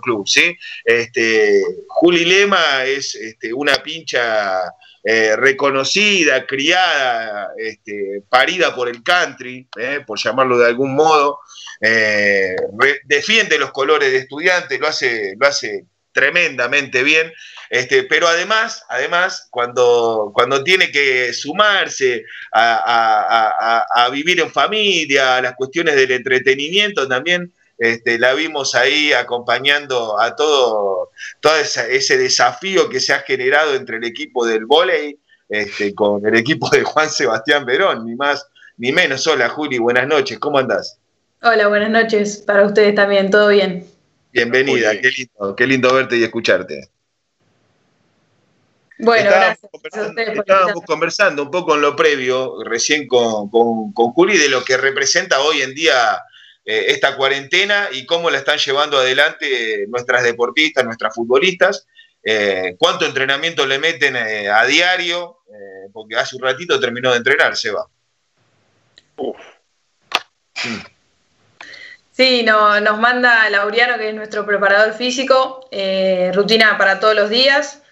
club, ¿sí? Este, Juli Lema es este, una pincha eh, reconocida, criada, este, parida por el country, eh, por llamarlo de algún modo, eh, defiende los colores de estudiantes, lo hace, lo hace tremendamente bien, este, pero además, además cuando, cuando tiene que sumarse a, vivir en familia, a las cuestiones del entretenimiento, también este, la vimos ahí acompañando a todo, todo ese desafío que se ha generado entre el equipo del volei este, con el equipo de Juan Sebastián Verón, ni más ni menos. Hola Juli, buenas noches, ¿cómo andás? Hola, buenas noches para ustedes también, ¿todo bien? Bienvenida, qué lindo, qué lindo verte y escucharte. Bueno, estábamos Conversando, estábamos conversando un poco en lo previo, recién con, con, con Juli, de lo que representa hoy en día eh, esta cuarentena y cómo la están llevando adelante nuestras deportistas, nuestras futbolistas, eh, cuánto entrenamiento le meten eh, a diario, porque hace un ratito terminó de entrenar, Seba. Sí, nos manda Laureano, que es nuestro preparador físico, rutina para todos los días,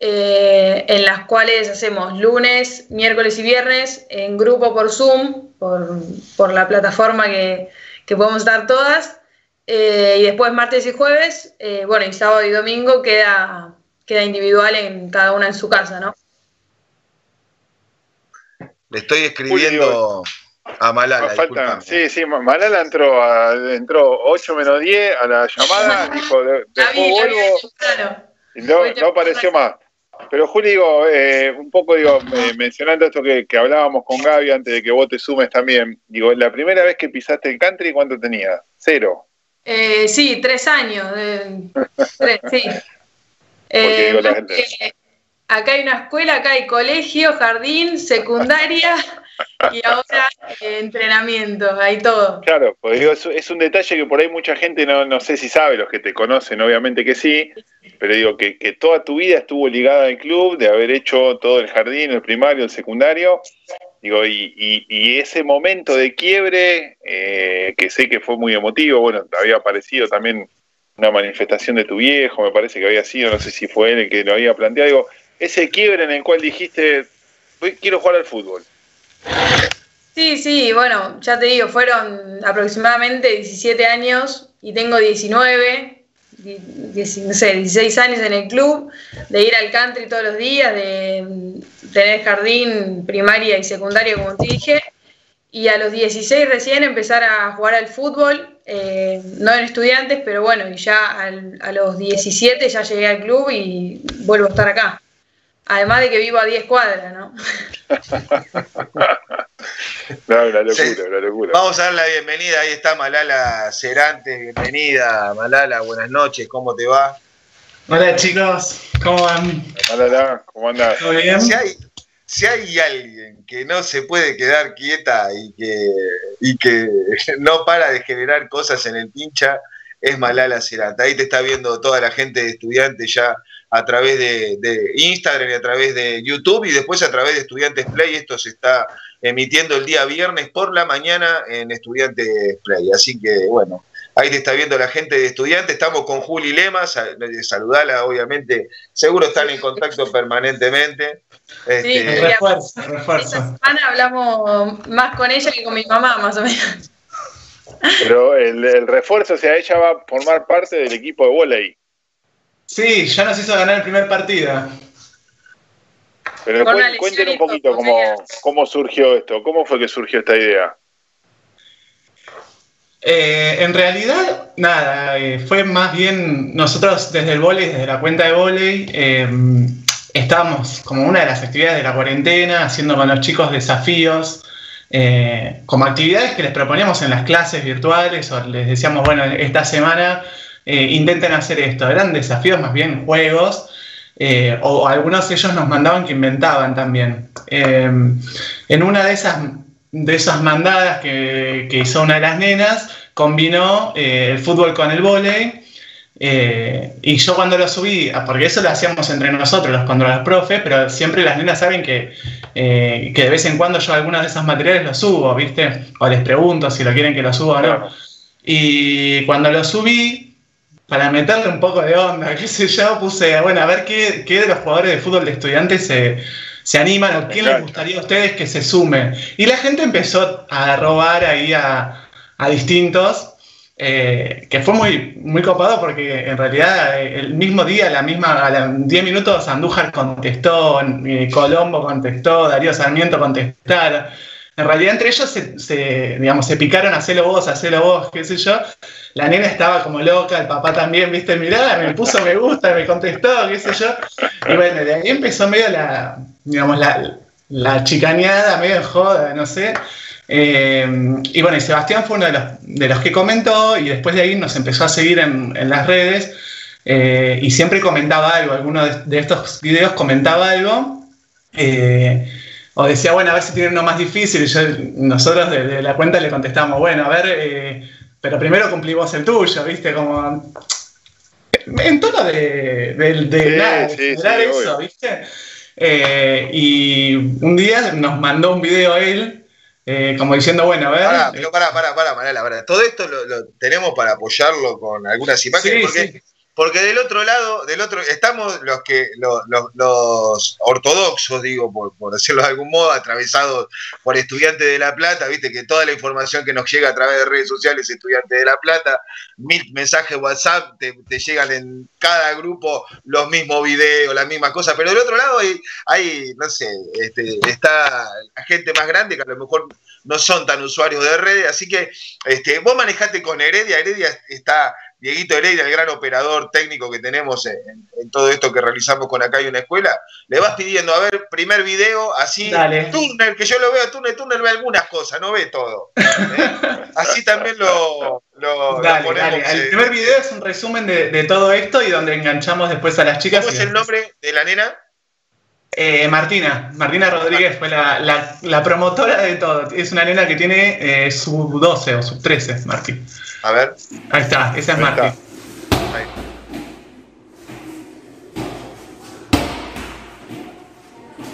en las cuales hacemos lunes, miércoles y viernes en grupo por Zoom, por, por la plataforma que, que podemos dar todas. Eh, y después martes y jueves, eh, bueno, y sábado y domingo queda, queda individual en cada una en su casa, ¿no? Le estoy escribiendo a Malala. Falta, sí, sí, Malala entró, a, entró 8 menos 10 a la llamada, dijo, después vuelvo. no, no apareció más. Pero Juli, digo, eh, un poco digo, mencionando esto que, hablábamos con Gaby antes de que vos te sumes también, digo, la primera vez que pisaste el country, ¿cuánto tenías? ¿Cero? Eh, sí, tres años. tres, sí. Eh, acá hay una escuela, acá hay colegio, jardín, secundaria y ahora eh, entrenamiento, hay todo. Claro, pues digo, es, un detalle que por ahí mucha gente no, no sé si sabe, los que te conocen obviamente que sí, pero digo que, toda tu vida estuvo ligada al club, de haber hecho todo el jardín, el primario, el secundario, digo, y, y, ese momento de quiebre, eh, que sé que fue muy emotivo, bueno, había aparecido también una manifestación de tu viejo, me parece que había sido, no sé si fue él el que lo había planteado, digo, ese quiebre en el cual dijiste, quiero jugar al fútbol. Sí, sí, bueno, ya te digo, fueron aproximadamente 17 años y tengo 19, no sé, 16 años en el club, de ir al country todos los días, de tener jardín primaria y secundaria, como te dije, y a los 16 recién empezar a jugar al fútbol, eh, no en estudiantes, pero bueno, y ya a los 17 ya llegué al club y vuelvo a estar acá. Además de que vivo a 10 cuadras, ¿no? no, una locura, una locura. Vamos a dar la bienvenida, ahí está Malala Cerante, bienvenida, Malala, buenas noches, ¿cómo te va? Hola chicos, ¿cómo van? Malala, ¿cómo andas? Si hay, si hay alguien que no se puede quedar quieta y que, y que no para de generar cosas en el pincha, es Malala Cerante. Ahí te está viendo toda la gente de estudiantes ya a través de, Instagram y a través de YouTube y después a través de Estudiantes Play. Esto se está emitiendo el día viernes por la mañana en Estudiantes Play. Así que, bueno, ahí te está viendo la gente de Estudiantes. Estamos con Juli Lemas, saludala, obviamente. Seguro están en contacto permanentemente. Sí, este, refuerzo, refuerzo. Esta semana hablamos más con ella que con mi mamá, más o menos. Pero el, el refuerzo, o sea, ella va a formar parte del equipo de volei. Sí, ya nos hizo ganar el primer partido. Pero cuéntenos un poquito cómo, surgió esto, cómo fue que surgió esta idea. Eh, en realidad, nada, eh, fue más bien nosotros desde el volei, desde la cuenta de volei, eh, estábamos como una de las actividades de la cuarentena, haciendo con los chicos desafíos, como actividades que les proponíamos en las clases virtuales o les decíamos, bueno, esta semana eh, intenten hacer esto. Eran desafíos más bien juegos, eh, o algunos de ellos nos mandaban que inventaban también. Eh, en una de esas, de esas mandadas que, hizo una de las nenas, combinó el fútbol con el vóley. Y yo cuando lo subí, ah, porque eso lo hacíamos entre nosotros, los cuando los profes, pero siempre las nenas saben que, que de vez en cuando yo algunas de esas materiales los subo, ¿viste? O les pregunto si lo quieren que lo suba o no. Y cuando lo subí, para meterle un poco de onda, qué sé yo, puse, bueno, a ver qué, qué de los jugadores de fútbol de estudiantes se, se animan o quién les gustaría a ustedes que se sume. Y la gente empezó a robar ahí a, a distintos. Eh, que fue muy, muy copado porque en realidad eh, el mismo día, la misma, a los 10 minutos, Andújar contestó, eh, Colombo contestó, Darío Sarmiento contestaron. En realidad entre ellos se, digamos, se picaron, hacelo vos, hacelo vos, qué sé yo. La nena estaba como loca, el papá también, viste, mirá, me puso me gusta, me contestó, qué sé yo. Y bueno, de ahí empezó medio la, digamos, la, la chicaneada, medio joda, no sé. Eh, y bueno, y Sebastián fue uno de los, que comentó y después de ahí nos empezó a seguir en, las redes eh, y siempre comentaba algo, alguno de, estos videos comentaba algo eh, o decía, bueno, a ver si tiene uno más difícil y yo, nosotros de, la cuenta le contestamos, bueno, a ver, pero primero cumplimos el tuyo, ¿viste? Como... En tono de, de, eso, ¿viste? y un día nos mandó un video a él eh, como diciendo, bueno, a ver. Pará, pero pará, pará, pará, Todo esto lo, tenemos para apoyarlo con algunas imágenes, porque, porque del otro lado, del otro, estamos los que, los, los, ortodoxos, digo, por, decirlo de algún modo, atravesados por estudiantes de La Plata, viste que toda la información que nos llega a través de redes sociales, estudiantes de La Plata, mil mensajes WhatsApp, te, llegan en cada grupo los mismos videos, las mismas cosas, pero del otro lado hay, hay no sé, este, está gente más grande que a lo mejor no son tan usuarios de redes, así que este, vos manejate con Heredia, Heredia está Dieguito Heredia, el gran operador técnico que tenemos en, todo esto que realizamos con Acá hay una escuela, le vas pidiendo, a ver, primer video, así, Dale. que yo lo veo, Turner, Turner ve algunas cosas, no ve todo. ¿eh? Así también lo, lo, ponemos. Dale. El primer video es un resumen de, todo esto y donde enganchamos después a las chicas. ¿Cómo es el nombre de la nena? Eh, Martina, Martina Rodríguez fue la, promotora de todo. Es una nena que tiene eh, sub 12 o sub 13, Martín. A ver. Ahí está, esa es Martín. Ahí.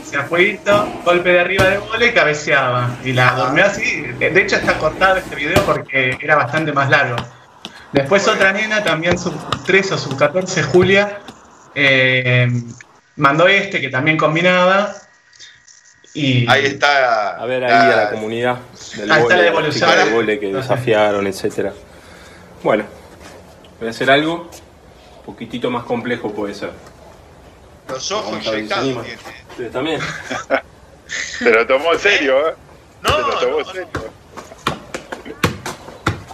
Se afueguito, golpe de arriba de bola y cabeceaba. Y la durmió así. De hecho está cortado este video porque era bastante más largo. Después otra nena, también sub 13 o sub 14, Julia, eh, mandó este que también combinaba. Y ahí está. A ver ahí a la comunidad del ahí está la evolución. que desafiaron, etcétera. Bueno, voy a hacer algo un poquitito más complejo puede ser. Los ojos inyectados. también. Se lo tomó en serio, ¿eh? No, Se lo tomó en serio.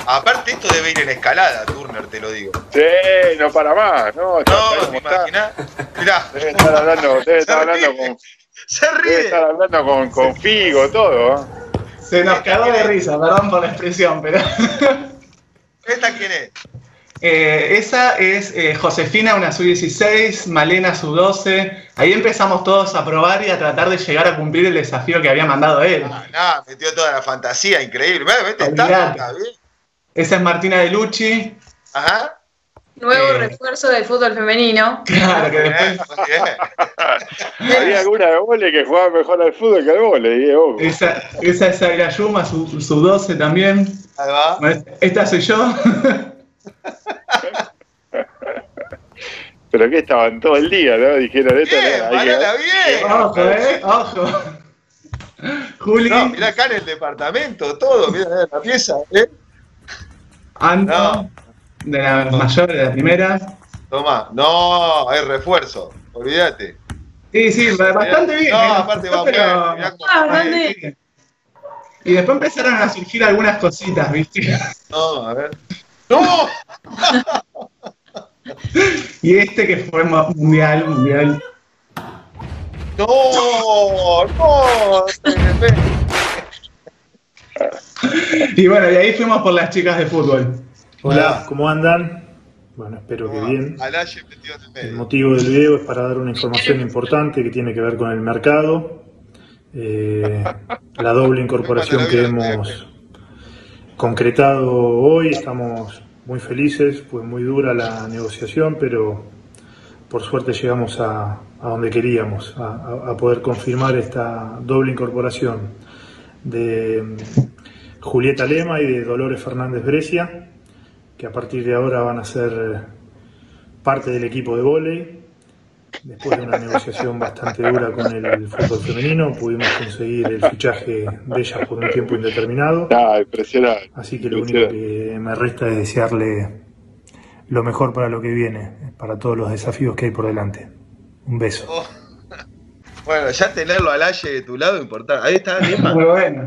Aparte esto debe ir en escalada, Turner, te lo digo. Sí, no para más, ¿no? No, me imaginás. Mirá. Debe estar hablando, debe estar hablando con. Se ríe. Debe estar hablando con, con Figo, todo. Se nos cagó de risa, perdón por la expresión, pero. ¿Esta quién es? Eh, esa es eh, Josefina, una sub-16, Malena, sub-12. Ahí empezamos todos a probar y a tratar de llegar a cumplir el desafío que había mandado él. Ah, no, metió toda la fantasía, increíble. Vete, está, bien. Esa es Martina de Lucci. Ajá. Nuevo eh, refuerzo del fútbol femenino. Claro, que después. Había alguna de vole que jugaba mejor al fútbol que al vole. Esa, esa es Agrayuma, su, su 12 también. Ahí va. Esta soy yo. Pero que estaban todo el día, ¿no? Dijeron esto. Bien, no, bien. Ojo, eh, ojo. Juli. No, mirá acá en el departamento, todo, mirá la pieza, ¿eh? Ando, de la mayor, de la primera. Toma, no, hay refuerzo, olvídate. Sí, sí, bastante bien. No, aparte va pero... ah, bastante bien. Y después empezaron a surgir algunas cositas, ¿viste? No, a ver. ¡No! y este que fue mundial, mundial. No, no. y bueno, y ahí fuimos por las chicas de fútbol. Hola, ¿cómo andan? Bueno, espero que bien. El motivo del video es para dar una información importante que tiene que ver con el mercado. Eh, la doble incorporación que hemos concretado hoy, estamos muy felices, fue muy dura la negociación, pero por suerte llegamos a, donde queríamos, a poder confirmar esta doble incorporación de Julieta Lema y de Dolores Fernández Brescia, que a partir de ahora van a ser parte del equipo de vóley. Después de una negociación bastante dura con el fútbol femenino, pudimos conseguir el fichaje de ellas por un tiempo indeterminado. Ah, impresionante. Así que lo único que me resta es desearle lo mejor para lo que viene, para todos los desafíos que hay por delante. Un beso. Oh. Bueno, ya tenerlo al Aye de tu lado importante. Ahí está, Muy bueno.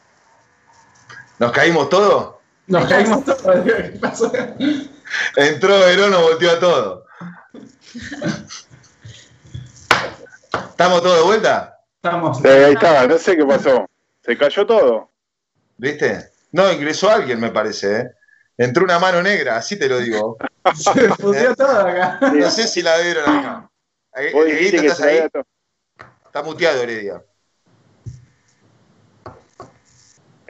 ¿Nos caímos todos? Nos caímos todos. ¿Qué pasó? Entró Verón, nos volteó a todo. ¿Estamos todos de vuelta? Estamos. ahí estaba, no sé qué pasó. Se cayó todo. ¿Viste? No, ingresó alguien, me parece, ¿eh? Entró una mano negra, así te lo digo. Se fundió todo acá. No sé si la vieron acá. ¿estás ahí? Está muteado, Heredia.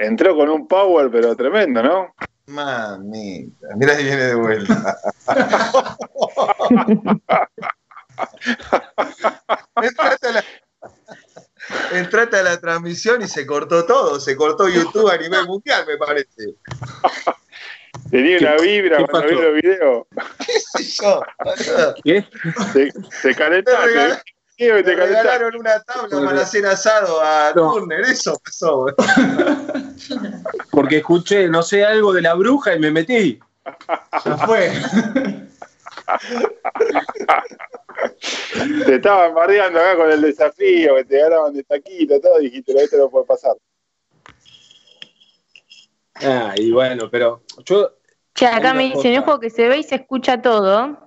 Entró con un power, pero tremendo, ¿no? Mamita, mira ahí viene de vuelta. entrate, a la, transmisión y se cortó todo, se cortó YouTube a nivel mundial, me parece. Tenía una vibra cuando vi los videos. ¿Qué sé yo? ¿Qué? Se, Me regalaron una tabla para hacer asado a Turner, eso pasó. Porque escuché, no sé, algo de la bruja y me metí. Ya fue. te estaban bardeando acá con el desafío, que te ganaban de taquito, todo, dijiste, esto no puede pasar. Ah, y bueno, pero yo. Che, acá me dicen, ojo que se ve y se escucha todo.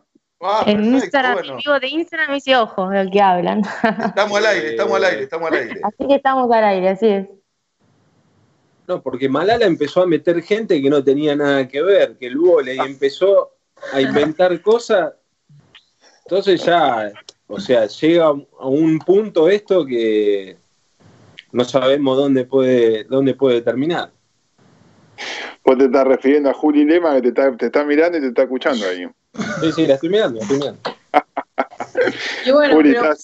Ah, en Instagram, vivo de Instagram, me dice ojo, el que hablan. Estamos al aire, estamos al aire, estamos al aire. Así que estamos al aire, así es. No, porque Malala empezó a meter gente que no tenía nada que ver, que el y empezó a inventar cosas. Entonces ya, o sea, llega a un punto esto que no sabemos dónde puede, dónde puede terminar. Vos te estás refiriendo a Juli Lema que te está, te está mirando y te está escuchando ahí. Sí, sí, la estoy mirando, la estoy mirando. Y bueno, pero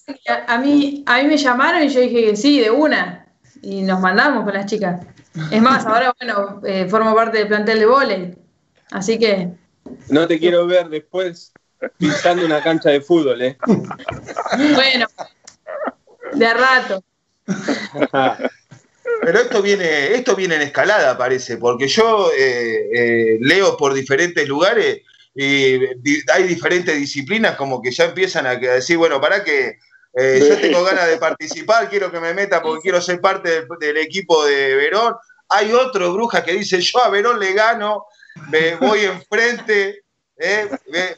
a mí, a mí me llamaron y yo dije que sí, de una. Y nos mandamos con las chicas. Es más, ahora, bueno, eh, formo parte del plantel de volei. Así que. No te quiero ver después pisando una cancha de fútbol, ¿eh? Bueno, de rato. Pero esto viene, esto viene en escalada, parece, porque yo eh, eh, leo por diferentes lugares y hay diferentes disciplinas como que ya empiezan a decir, bueno, para que eh, yo tengo ganas de participar, quiero que me meta porque quiero ser parte del, equipo de Verón. Hay otro bruja que dice, yo a Verón le gano, me voy enfrente. Eh,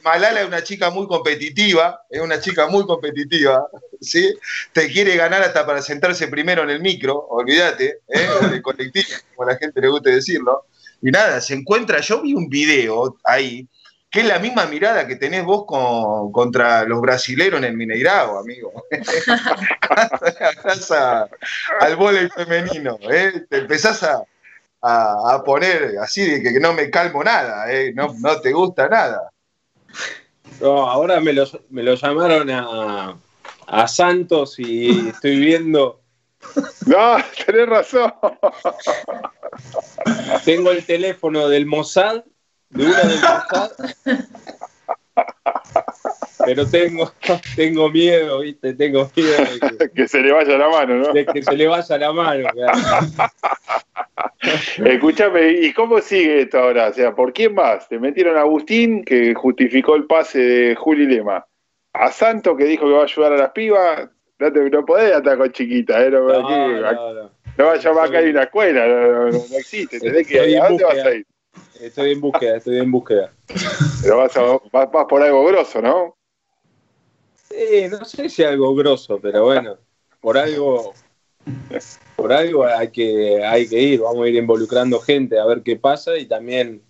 Malala es una chica muy competitiva, es una chica muy competitiva, ¿sí? Te quiere ganar hasta para sentarse primero en el micro, olvídate, ¿eh? en el colectivo, como a la gente le gusta decirlo. Y nada, se encuentra, yo vi un video ahí que es la misma mirada que tenés vos contra los brasileros en el Mineirao, amigo. al vóley femenino, ¿eh? te empezás a, poner así de que no me calmo nada, ¿eh? no, te gusta nada. No, ahora me lo, me lo llamaron a, a Santos y estoy viendo... No, tenés razón. Tengo el teléfono del Mossad de una de Pero tengo, tengo miedo, ¿viste? Tengo miedo de que, se le vaya la mano, ¿no? De que se le vaya la mano. Escúchame, ¿y cómo sigue esto ahora? O sea, ¿por quién más? Te metieron a Agustín, que justificó el pase de Juli Lema. A Santo, que dijo que va a ayudar a las pibas. No, te, no podés estar con chiquita, ¿eh? No, no, no, no. no va a acá a una escuela, no, existe. Tenés que, ¿A dónde vas a ir? Estoy en búsqueda, estoy en búsqueda. Pero vas, vas, por algo grosso, ¿no? Sí, no sé si algo grosso, pero bueno, por algo, por algo hay que, hay que ir, vamos a ir involucrando gente a ver qué pasa y también,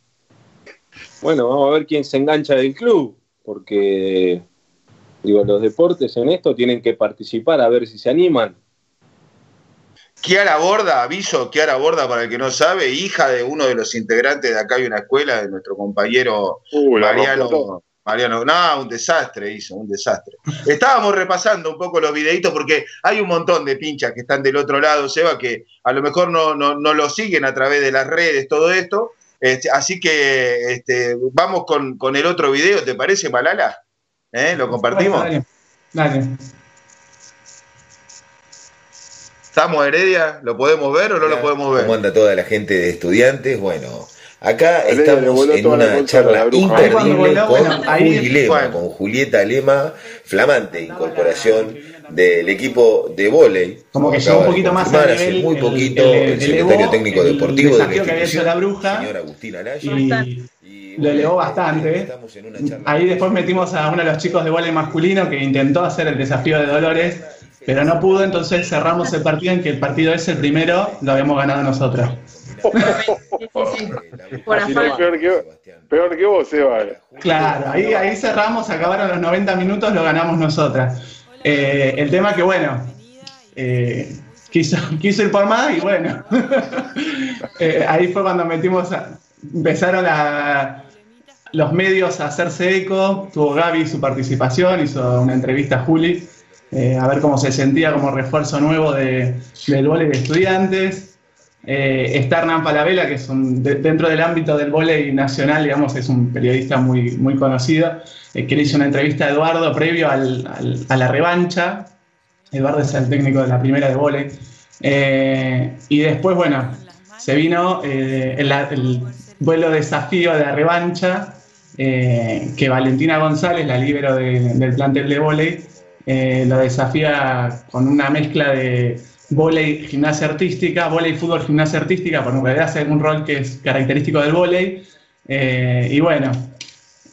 bueno, vamos a ver quién se engancha del club. porque digo, los deportes en esto tienen que participar a ver si se animan. Kiara Borda, aviso, Kiara Borda, para el que no sabe, hija de uno de los integrantes de acá hay una escuela, de nuestro compañero Mariano. Mariano, no, un desastre hizo, un desastre. Estábamos repasando un poco los videitos porque hay un montón de pinchas que están del otro lado, Seba, que a lo mejor no, no, lo siguen a través de las redes, todo esto. Este, así que este, vamos con, el otro video, ¿te parece, Malala? ¿Eh? ¿Lo compartimos? dale. ¿Estamos Heredia? ¿Lo podemos ver o no lo podemos ver? ¿Cómo anda toda la gente de estudiantes? Bueno, acá estamos en una charla imperdible con Juli Lema, con Julieta Lema, flamante incorporación del equipo de volei. Como que llegó un poquito más a nivel, muy poquito el, secretario técnico deportivo de la que había hecho la bruja, señor Agustín y, lo elevó bastante. Ahí después metimos a uno de los chicos de volei masculino que intentó hacer el desafío de Dolores pero no pudo, entonces cerramos el partido en que el partido ese, el primero, lo habíamos ganado nosotros. peor, que, peor que vos, Eva. Claro, ahí, ahí cerramos, acabaron los 90 minutos, lo ganamos nosotras. Eh, el tema que, bueno, eh, quiso, quiso ir por más y bueno, eh, ahí fue cuando metimos, empezaron los medios a hacerse eco, tuvo Gaby su participación, hizo una entrevista a Juli eh, a ver cómo se sentía como refuerzo nuevo de, del vóley de estudiantes. Eh, está Hernán Palavela, que es dentro del ámbito del vóley nacional, digamos, es un periodista muy, muy conocido, eh, que le hizo una entrevista a Eduardo previo al, a la revancha. Eduardo es el técnico de la primera de vóley. y después, bueno, se vino el, vuelo desafío de la revancha, que Valentina González, la libero del plantel de vóley, eh, lo desafía con una mezcla de volei, gimnasia artística, volei, fútbol, gimnasia artística, porque en realidad hace un rol que es característico del volei. Eh, y bueno,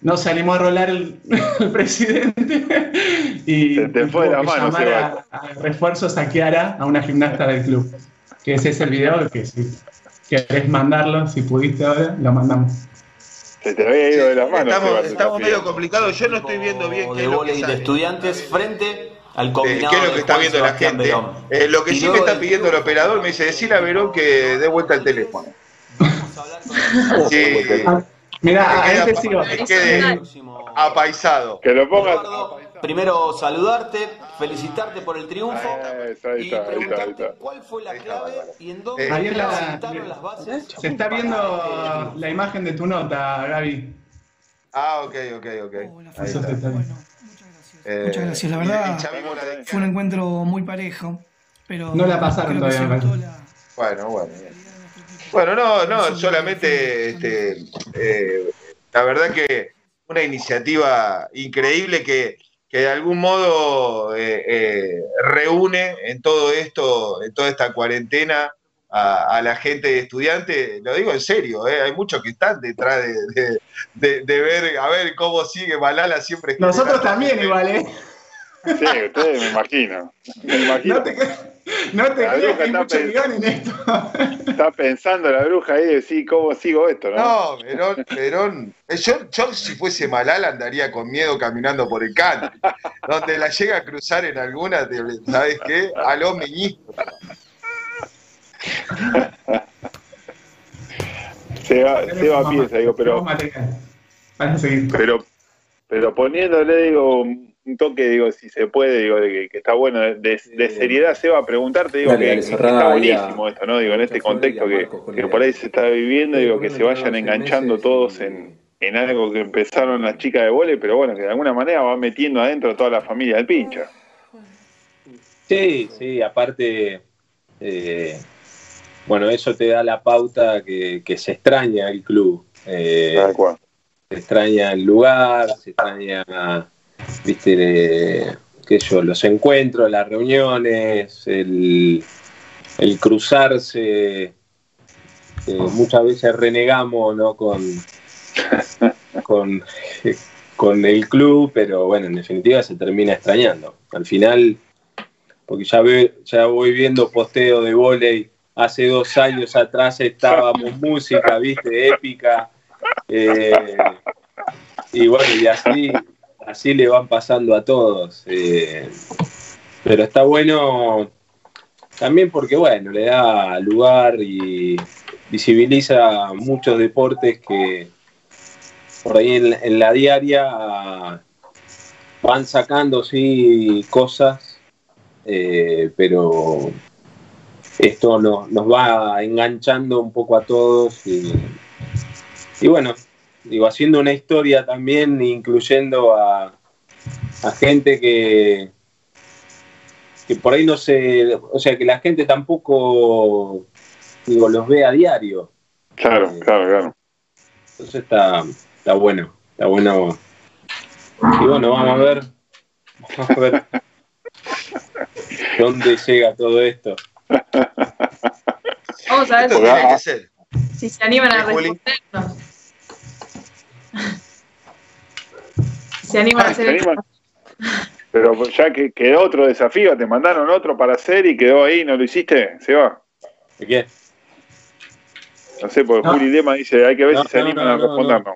no se animó a rolar el, presidente y te, fue la mano, a, a, refuerzos a Kiara, a una gimnasta del club. Que ese es el video que si querés mandarlo, si pudiste ahora, lo mandamos. Se te había ido de las manos. Estamos, estamos medio complicados. Yo no estoy viendo bien qué es lo que de estudiantes frente al combinado. ¿Qué es lo que está viendo la gente? Eh, lo que sí me está pidiendo el operador me dice: decirle a Verón que dé vuelta el teléfono. Vamos a hablar con sí. Mira, a ese sí. Quede apaisado. Que lo pongas primero saludarte, felicitarte por el triunfo y preguntarte cuál fue la clave y en dónde se las bases. Se está viendo la imagen de tu nota, Gaby. Ah, ok, ok, ok. muchas gracias. La verdad, fue un encuentro muy parejo. Pero no la pasaron todavía. Bueno, bueno. Bueno, no, no, solamente este, eh, la verdad que una iniciativa increíble que que de algún modo eh, eh, reúne en todo esto, en toda esta cuarentena, a, la gente de estudiantes, lo digo en serio, eh, hay muchos que están detrás de, ver, a ver cómo sigue Malala siempre. Nosotros también igual, ¿eh? Sí, ustedes me imagino. Me imagino. No te, no te creas que hay mucho en esto. Está pensando la bruja ahí de sí, ¿cómo sigo esto? No, no Perón, eh, Yo, yo, si fuese Malala andaría con miedo caminando por el canto. Donde la llega a cruzar en alguna, ¿sabes qué? Aló, meñisco. se va, se va a pieza, digo, pero. Pero, pero poniéndole, digo, un toque, digo, si se puede, digo, de que, está bueno, de, seriedad, se va a preguntarte, digo, que, está buenísimo esto, ¿no? Digo, en este contexto que, por ahí se está viviendo, digo, que se vayan enganchando todos en, algo que empezaron las chicas de vole, pero bueno, que de alguna manera va metiendo adentro a toda la familia del pincha. Sí, sí, aparte, eh, bueno, eso te da la pauta que, se extraña el club. Eh, se extraña el lugar, se extraña viste, qué yo, los encuentros, las reuniones, el, cruzarse. muchas veces renegamos ¿no? con, con, con el club, pero bueno, en definitiva se termina extrañando. Al final, porque ya, ve, ya voy viendo posteo de volei, hace dos años atrás estábamos música, viste, épica. Eh, y bueno, y así, así le van pasando a todos. Eh, pero está bueno también porque, bueno, le da lugar y visibiliza muchos deportes que por ahí en, la diaria van sacando, sí, cosas, eh, pero esto nos va enganchando un poco a todos y bueno, digo, haciendo una historia también, incluyendo a, gente que, que por ahí no se, o sea, que la gente tampoco, digo, los ve a diario. Claro, eh, claro, claro. Entonces está, está bueno, está bueno. Y bueno, vamos a ver, vamos a ver dónde llega todo esto. Vamos a ver si, se animan a respondernos. Se animan a hacer Pero ya que quedó otro desafío, te mandaron otro para hacer y quedó ahí, ¿no lo hiciste? ¿Se va? ¿De qué? No sé, porque Juli Lema dice, hay que ver si se animan a respondernos.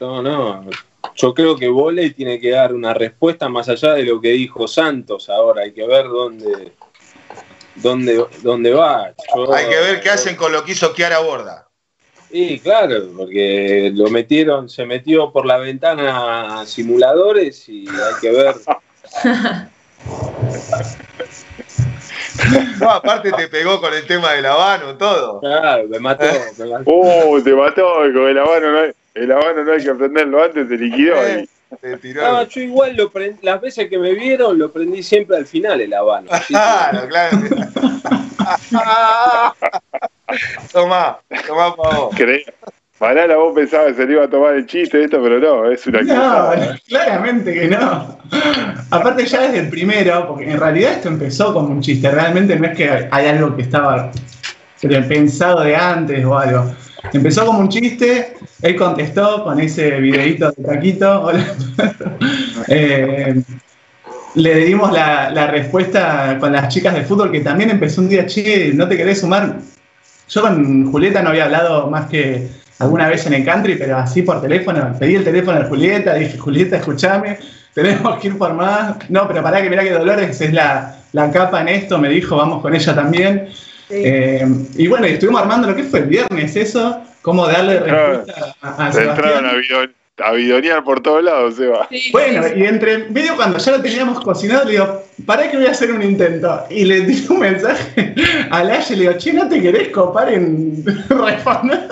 No, no. Yo creo que Voley tiene que dar una respuesta más allá de lo que dijo Santos ahora. Hay que ver dónde, dónde, dónde va. hay que ver qué hacen con lo que hizo Kiara Borda. Sí, claro, porque lo metieron, se metió por la ventana a simuladores y hay que ver. No, aparte te pegó con el tema del habano, todo. Claro, me mató. Me mató. Uh, te mató con el habano, no hay, el habano no hay que aprenderlo antes, te liquidó. Eh, No, yo igual lo las veces que me vieron lo prendí siempre al final el habano. Claro, claro. Tomá, tomá por vos. Malala, vos pensabas que se le iba a tomar el chiste de esto, pero no, es una No, claramente que no. Aparte ya desde el primero, porque en realidad esto empezó como un chiste, realmente no es que hay algo que estaba pensado de antes o algo. Empezó como un chiste, él contestó con ese videito de Taquito. eh, le dimos la, la, respuesta con las chicas de fútbol, que también empezó un día, che, ¿no te querés sumar? Yo con Julieta no había hablado más que alguna vez en el country, pero así por teléfono. Pedí el teléfono de Julieta, dije, Julieta, escúchame, tenemos que ir por más. No, pero pará que mirá que Dolores es la, capa en esto, me dijo, vamos con ella también. Eh, y bueno, estuvimos armando lo que fue el viernes eso, cómo darle respuesta a, a Sebastián a bidonear por todos lados, Seba. bueno, y entre medio cuando ya lo teníamos cocinado, le digo, para que voy a hacer un intento. Y le di un mensaje a Lash y le digo, che, ¿no te querés copar en responder?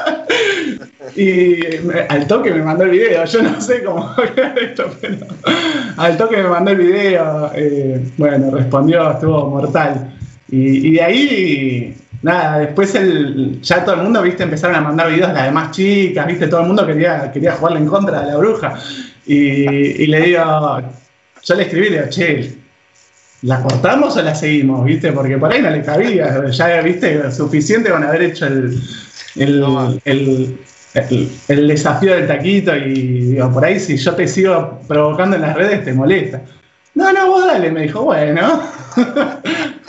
y al toque me mandó el video. Yo no sé cómo esto, pero al toque me mandó el video. Eh, bueno, respondió, estuvo mortal. Y, y de ahí nada, después el, ya todo el mundo, viste, empezaron a mandar videos de las demás chicas, viste, todo el mundo quería, quería jugarle en contra de la bruja. Y, le digo, yo le escribí, le digo, che, ¿la cortamos o la seguimos? ¿Viste? Porque por ahí no le cabía, ya, viste, suficiente con haber hecho el, el, el, desafío del taquito y digo, por ahí si yo te sigo provocando en las redes te molesta. No, no, vos dale, me dijo, bueno.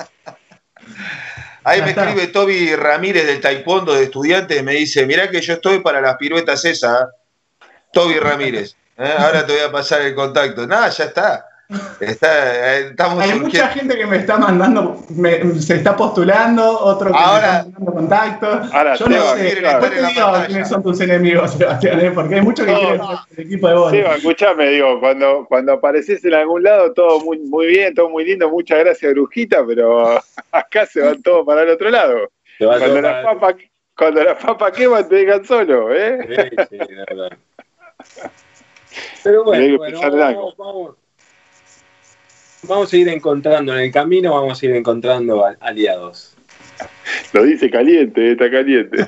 Ahí me escribe Toby Ramírez del Taekwondo de estudiantes, me dice, mirá que yo estoy para las piruetas esas, Toby Ramírez. ¿eh? Ahora te voy a pasar el contacto. Nada, ya está. Está, eh, Hay mucha gente que me está mandando, se está postulando, otro que ahora, me está mandando contactos. Ahora, Yo no sé, después te digo quiénes son tus enemigos, Sebastián, ¿eh? porque hay muchos que quieren el equipo de vos. Seba, escuchame, digo, cuando, cuando apareces en algún lado, todo muy, muy bien, todo muy lindo, muchas gracias, Brujita, pero acá se van todos para el otro lado. Cuando las papas cuando las papas queman, te dejan solo, ¿eh? Sí, sí, verdad. Pero bueno, bueno vamos, vamos a ir encontrando en el camino, vamos a ir encontrando aliados. Lo dice caliente, está caliente.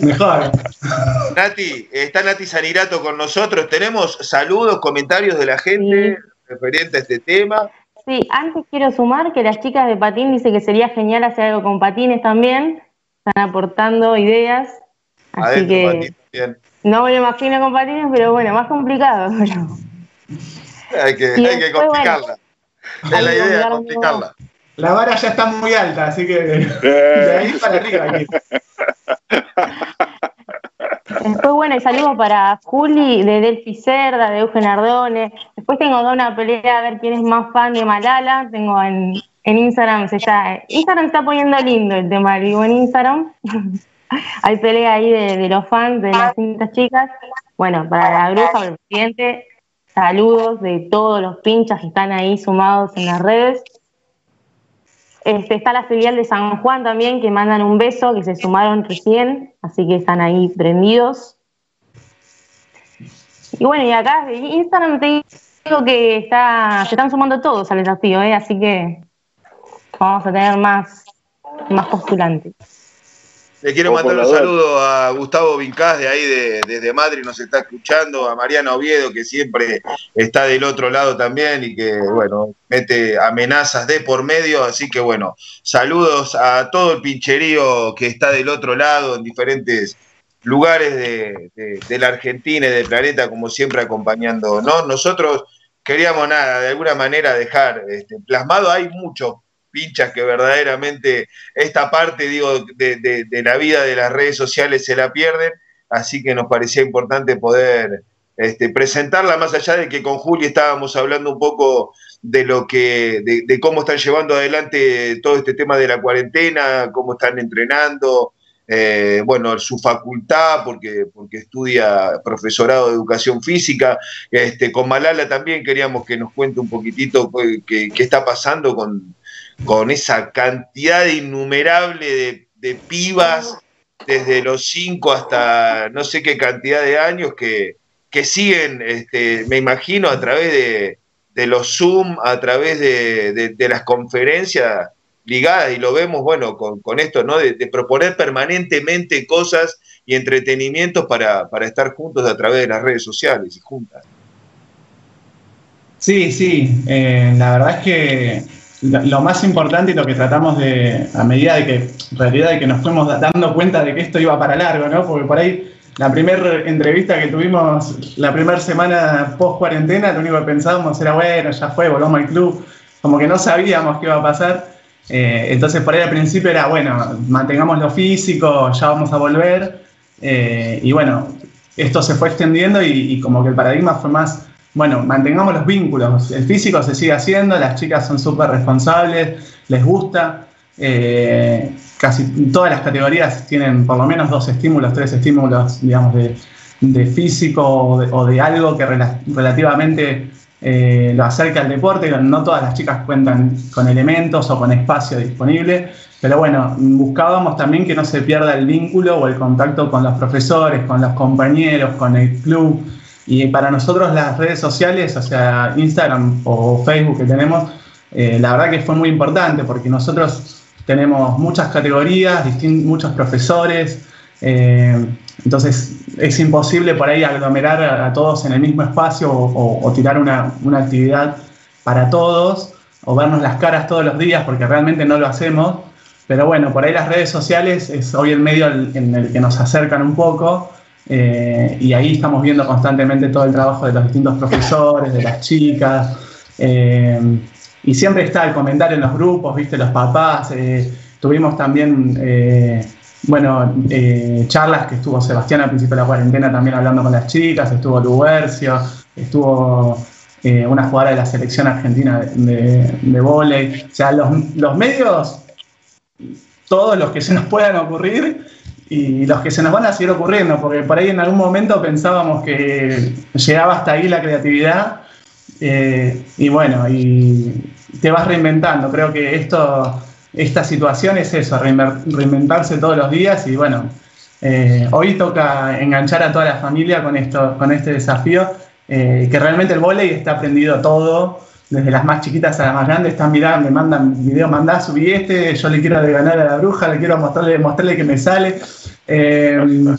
Mejor. Nati, está Nati Sanirato con nosotros. Tenemos saludos, comentarios de la gente referente a este tema. Sí, antes quiero sumar que las chicas de patín dicen que sería genial hacer algo con patines también. Están aportando ideas. Así que no me lo imagino con patines, pero bueno, más complicado. hay que, hay que complicarla. es la idea, complicarla. La vara ya está muy alta, así que de ahí para arriba. Aquí. Después, bueno, y saludos para Juli de Delphi Cerda, de Eugen Ardone. Después tengo una pelea a ver quién es más fan de Malala. Tengo en, Instagram, se está, Instagram está poniendo lindo el tema vivo en Instagram. Hay pelea ahí de, los fans de las distintas chicas. Bueno, para la bruja, para el presidente, saludos de todos los pinchas que están ahí sumados en las redes. Este, está la filial de San Juan también, que mandan un beso, que se sumaron recién, así que están ahí prendidos. Y bueno, y acá Instagram te digo que está, se están sumando todos al desafío, ¿eh? así que vamos a tener más, más postulantes. Le quiero mandar un saludo a Gustavo Vincás de ahí desde Madrid, nos está escuchando, a Mariana Oviedo que siempre está del otro lado también y que, bueno, mete amenazas de por medio, así que bueno, saludos a todo el pincherío que está del otro lado en diferentes lugares de, la Argentina y del planeta, como siempre acompañando, ¿no? Nosotros queríamos nada, de alguna manera dejar este, plasmado, hay mucho pinchas que verdaderamente esta parte, digo, de, la vida de las redes sociales se la pierden, así que nos parecía importante poder este, presentarla, más allá de que con Juli estábamos hablando un poco de lo que, de, cómo están llevando adelante todo este tema de la cuarentena, cómo están entrenando, eh, bueno, su facultad, porque, porque estudia profesorado de educación física. Este, con Malala también queríamos que nos cuente un poquitito pues, qué está pasando con, con esa cantidad innumerable de, pibas desde los 5 hasta no sé qué cantidad de años que, siguen, este, me imagino, a través de, los Zoom, a través de, las conferencias ligadas, y lo vemos, bueno, con, esto, ¿no? De, proponer permanentemente cosas y entretenimientos para, estar juntos a través de las redes sociales y juntas. Sí, sí, eh, la verdad es que lo más importante y lo que tratamos de, a medida de que, en realidad, de que nos fuimos dando cuenta de que esto iba para largo, ¿no? Porque por ahí, la primera entrevista que tuvimos la primera semana post cuarentena, lo único que pensábamos era, bueno, ya fue, volvamos al club, como que no sabíamos qué iba a pasar. Eh, entonces, por ahí al principio era, bueno, mantengamos lo físico, ya vamos a volver. Eh, y bueno, esto se fue extendiendo y como que el paradigma fue más bueno, mantengamos los vínculos. El físico se sigue haciendo, las chicas son súper responsables, les gusta. Eh, casi todas las categorías tienen por lo menos dos estímulos, tres estímulos, digamos, de, físico o de, algo que relativamente eh, lo acerca al deporte. No todas las chicas cuentan con elementos o con espacio disponible, pero bueno, buscábamos también que no se pierda el vínculo o el contacto con los profesores, con los compañeros, con el club. Y para nosotros las redes sociales, o sea, Instagram o Facebook que tenemos, eh, la verdad que fue muy importante porque nosotros tenemos muchas categorías, muchos profesores, eh, entonces es imposible por ahí aglomerar a, todos en el mismo espacio o, tirar una, una, actividad para todos o vernos las caras todos los días porque realmente no lo hacemos. Pero bueno, por ahí las redes sociales es hoy el medio en el que nos acercan un poco eh, y ahí estamos viendo constantemente todo el trabajo de los distintos profesores, de las chicas. Eh, y siempre está el comentario en los grupos, viste, los papás. Eh, tuvimos también, bueno, charlas que estuvo Sebastián al principio de la cuarentena también hablando con las chicas, estuvo Lubercio, estuvo una jugadora de la selección argentina de, de, volei. O sea, los, los medios, todos los que se nos puedan ocurrir, y los que se nos van a seguir ocurriendo, porque por ahí en algún momento pensábamos que llegaba hasta ahí la creatividad eh, y bueno, y te vas reinventando. Creo que esto, esta situación es eso, reinventarse todos los días y bueno, eh, hoy toca enganchar a toda la familia con, esto, con este desafío, eh, que realmente el volei está aprendido todo desde las más chiquitas a las más grandes, están mirando, me mandan videos, mandá, subí este, yo le quiero ganar a la bruja, le quiero mostrarle, mostrarle que me sale. Em,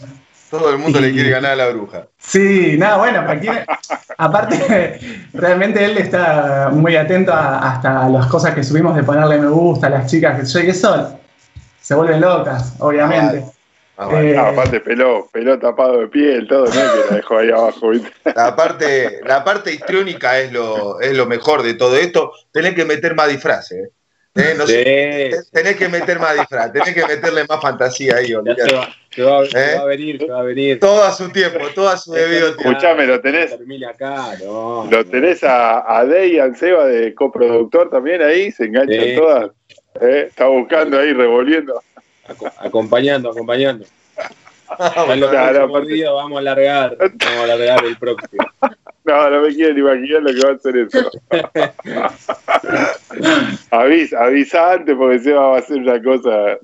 Todo el mundo le quiere ganar a la bruja. Sí, nada, bueno, aquí, aparte, realmente él está muy atento a, hasta las cosas que subimos de ponerle me gusta, a las chicas que soy que son, se vuelven locas, obviamente. Ah, eh, aparte pelo, pelo tapado de piel, todo, ¿no? Que la dejó ahí abajo, La parte, la parte histriónica es lo, es lo mejor de todo esto. Tenés que meter más disfraces, ¿eh? Eh, tenés que meter más disfraz, tenés que meterle más fantasía ahí, que va, va, a venir, que va a venir. Todo a su tiempo, todo a su debido tiempo. Escuchame, lo tenés. Acá, no, lo tenés a, a Dey y al Seba de coproductor también ahí, se enganchan todas. ¿eh? Está buscando ahí, revolviendo. Acompañando, acompañando. vamos a alargar, vamos a alargar el próximo. No, no me quieren imaginar lo que va a hacer eso. avisa, avisa antes porque se va a hacer una cosa.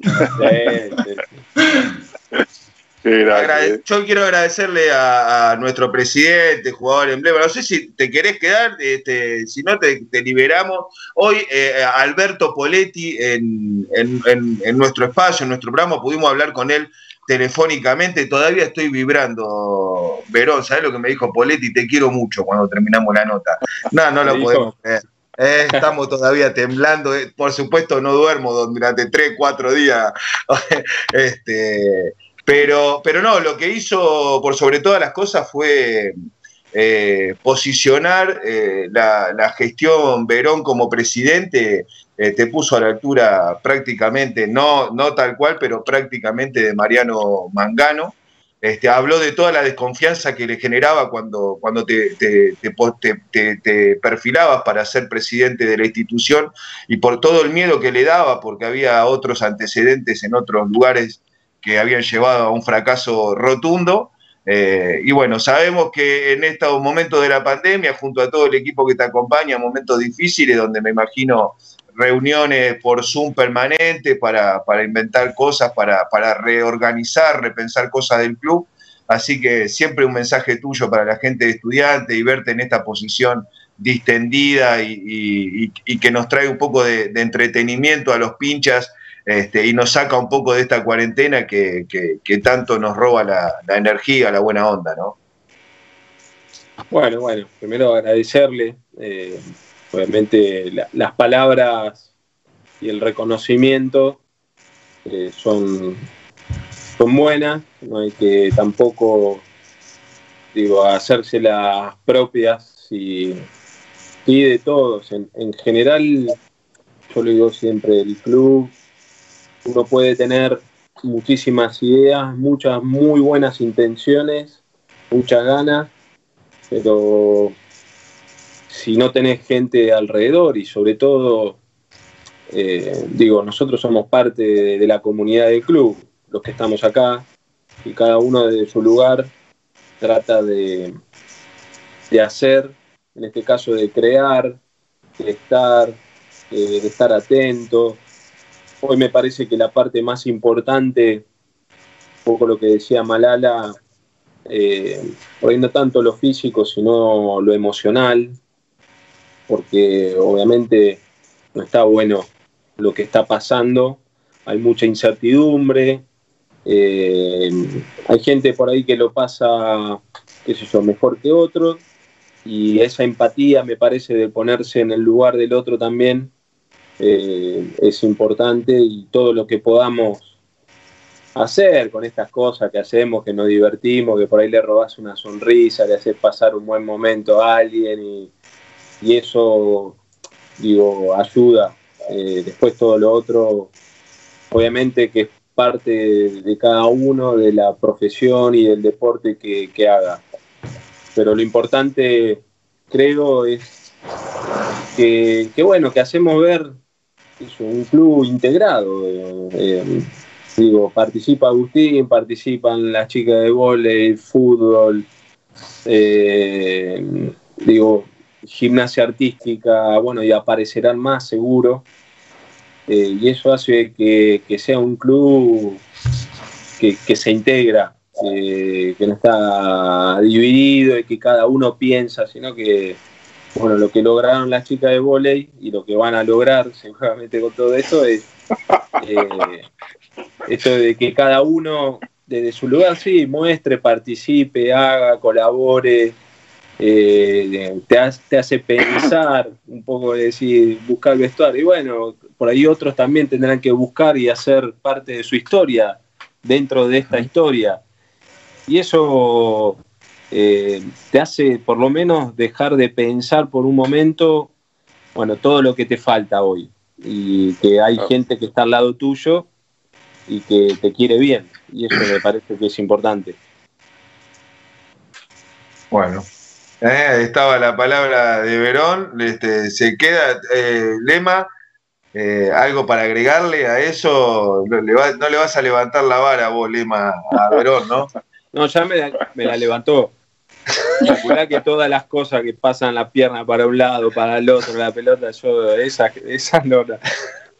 Yo quiero agradecerle a, nuestro presidente, jugador emblema. No sé si te querés quedar, este, si no te, liberamos. Hoy eh, Alberto Poletti en, en, nuestro espacio, en nuestro programa, pudimos hablar con él telefónicamente. Todavía estoy vibrando, Verón. ¿Sabes lo que me dijo Poletti? Te quiero mucho cuando terminamos la nota. No, no lo podemos creer. Eh, estamos todavía temblando. Eh, por supuesto, no duermo durante tres, cuatro días. este, pero, pero no, lo que hizo por sobre todas las cosas fue eh, posicionar eh, la, gestión Verón como presidente, eh, te puso a la altura prácticamente, no, no tal cual, pero prácticamente de Mariano Mangano. Este, habló de toda la desconfianza que le generaba cuando, cuando te, te, te, perfilabas para ser presidente de la institución y por todo el miedo que le daba, porque había otros antecedentes en otros lugares que habían llevado a un fracaso rotundo. Eh, y bueno, sabemos que en estos momentos de la pandemia, junto a todo el equipo que te acompaña, momentos difíciles donde me imagino reuniones por Zoom permanente para, inventar cosas, para, reorganizar, repensar cosas del club. Así que siempre un mensaje tuyo para la gente de estudiante y verte en esta posición distendida y, que nos trae un poco de entretenimiento a los pinchas este, y nos saca un poco de esta cuarentena que, tanto nos roba la, energía, la buena onda, ¿no? Bueno, bueno, primero agradecerle, eh, obviamente las palabras y el reconocimiento eh, son, son buenas, no hay que tampoco digo, hacerse las propias y, y de todos. En, en general, yo lo digo siempre, el club uno puede tener muchísimas ideas, muchas muy buenas intenciones, muchas ganas, pero si no tenés gente alrededor y sobre todo, eh, digo, nosotros somos parte de, la comunidad del club, los que estamos acá, y cada uno de su lugar trata de, de hacer, en este caso de crear, de estar, eh, de estar atento, Hoy me parece que la parte más importante, un poco lo que decía Malala, eh, no tanto lo físico, sino lo emocional, porque obviamente no está bueno lo que está pasando, hay mucha incertidumbre, eh, hay gente por ahí que lo pasa, qué sé yo, mejor que otros, y esa empatía me parece de ponerse en el lugar del otro también eh, es importante y todo lo que podamos hacer con estas cosas que hacemos, que nos divertimos, que por ahí le robas una sonrisa, le haces pasar un buen momento a alguien y, eso, digo, ayuda. Eh, después todo lo otro, obviamente que es parte de, cada uno, de la profesión y del deporte que, que haga. Pero lo importante, creo, es que, que, bueno, que hacemos ver es un club integrado. Eh, eh, digo, participa Agustín, participan las chicas de volei, fútbol, eh, digo, gimnasia artística, bueno, y aparecerán más seguro. y eso hace que, sea un club que, se integra, que no está dividido y que cada uno piensa, sino que bueno, lo que lograron las chicas de volei y lo que van a lograr seguramente con todo eso es eh, esto de que cada uno desde su lugar sí muestre, participe, haga, colabore, eh, te, hace, pensar un poco de decir, buscar vestuario. Y bueno, por ahí otros también tendrán que buscar y hacer parte de su historia dentro de esta historia. Y eso eh, te hace por lo menos dejar de pensar por un momento, bueno, todo lo que te falta hoy. y que hay gente que está al lado tuyo y que te quiere bien. Y eso me parece que es importante. Bueno, eh, estaba la palabra de Verón. Este, se queda eh, Lema. Eh, ¿Algo para agregarle a eso? No le, vas a levantar la vara vos, Lema, a Verón, ¿no? No, ya me la, levantó. Que todas las cosas que pasan la pierna para un lado, para el otro, la pelota, yo esas esa no,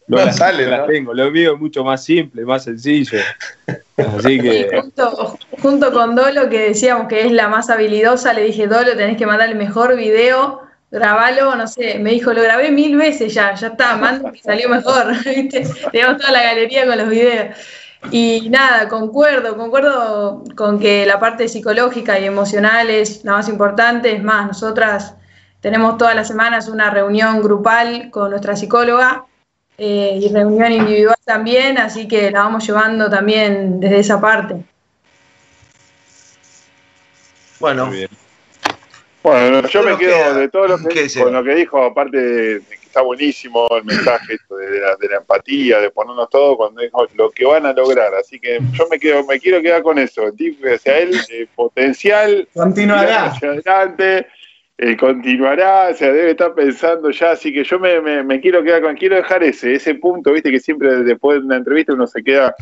no, la, sale, la tengo. Lo mío es mucho más simple, más sencillo. Así que. junto, con Dolo, que decíamos que es la más habilidosa, le dije, Dolo, tenés que mandar el mejor video, grabalo, no sé. Me dijo, lo grabé mil veces ya, ya está, mando que salió mejor. ¿viste? Tenemos toda la galería con los videos. Y nada, concuerdo, concuerdo con que la parte psicológica y emocional es la más importante. Es más, nosotras tenemos todas las semanas una reunión grupal con nuestra psicóloga eh, y reunión individual también, así que la vamos llevando también desde esa parte. Bueno. Bueno, yo me quedo de todo lo que, con lo que dijo, aparte de, está buenísimo el mensaje de, la, de la empatía, de ponernos todo cuando dijo lo que van a lograr. Así que yo me quedo, me quiero quedar con eso. O sea, él, eh, potencial, continuará hacia adelante eh, continuará, o sea, debe estar pensando ya, así que yo me, quiero quedar con, quiero dejar ese, ese punto, viste, que siempre después de una entrevista uno se queda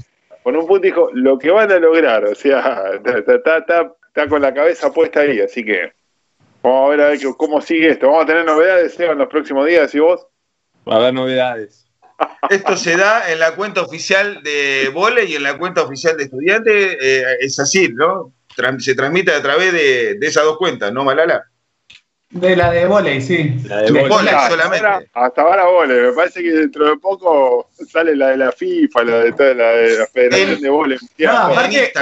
con un punto y dijo, lo que van a lograr, o sea, está, con la cabeza puesta ahí, así que vamos a ver a ver cómo sigue esto. Vamos a tener novedades, en los próximos días, ¿y vos? Va a haber novedades. Esto se da en la cuenta oficial de Vole y en la cuenta oficial de estudiantes, eh, es así, ¿no? se transmite a través de, de esas dos cuentas, ¿no, Malala? De la de volei, sí. La de volei solamente. hasta ahora volei. Me parece que dentro de poco sale la de la FIFA, la de toda la, de la Federación de Volei. No, aparte,